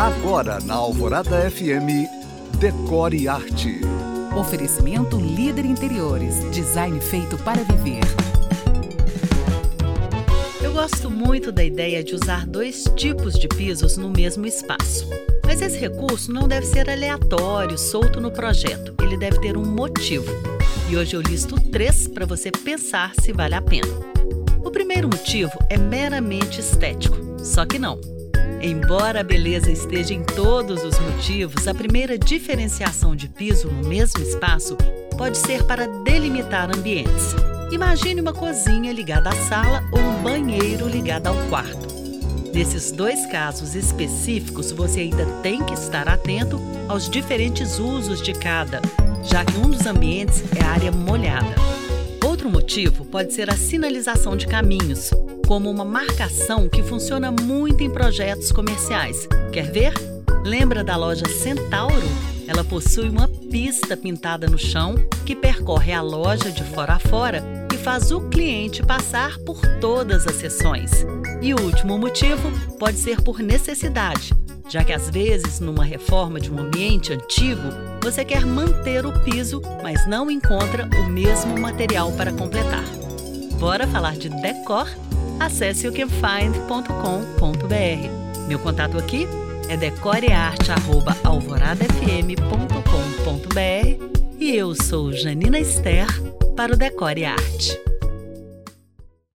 Agora na Alvorada FM, Decore Arte. Oferecimento Líder Interiores, design feito para viver. Eu gosto muito da ideia de usar dois tipos de pisos no mesmo espaço. Mas esse recurso não deve ser aleatório, solto no projeto. Ele deve ter um motivo. E hoje eu listo três para você pensar se vale a pena. O primeiro motivo é meramente estético, só que não. Embora a beleza esteja em todos os motivos, a primeira diferenciação de piso no mesmo espaço pode ser para delimitar ambientes. Imagine uma cozinha ligada à sala ou um banheiro ligado ao quarto. Nesses dois casos específicos, você ainda tem que estar atento aos diferentes usos de cada, já que um dos ambientes é área molhada. Outro motivo pode ser a sinalização de caminhos, como uma marcação que funciona muito em projetos comerciais. Quer ver? Lembra da loja Centauro? Ela possui uma pista pintada no chão que percorre a loja de fora a fora e faz o cliente passar por todas as sessões. E o último motivo pode ser por necessidade, já que às vezes, numa reforma de um ambiente antigo, você quer manter o piso, mas não encontra o mesmo material para completar. Bora falar de decor? Acesse o canfind.com.br. Meu contato aqui é decorearte@alvoradafm.com.br e eu sou Janina Esther para o Decore Arte.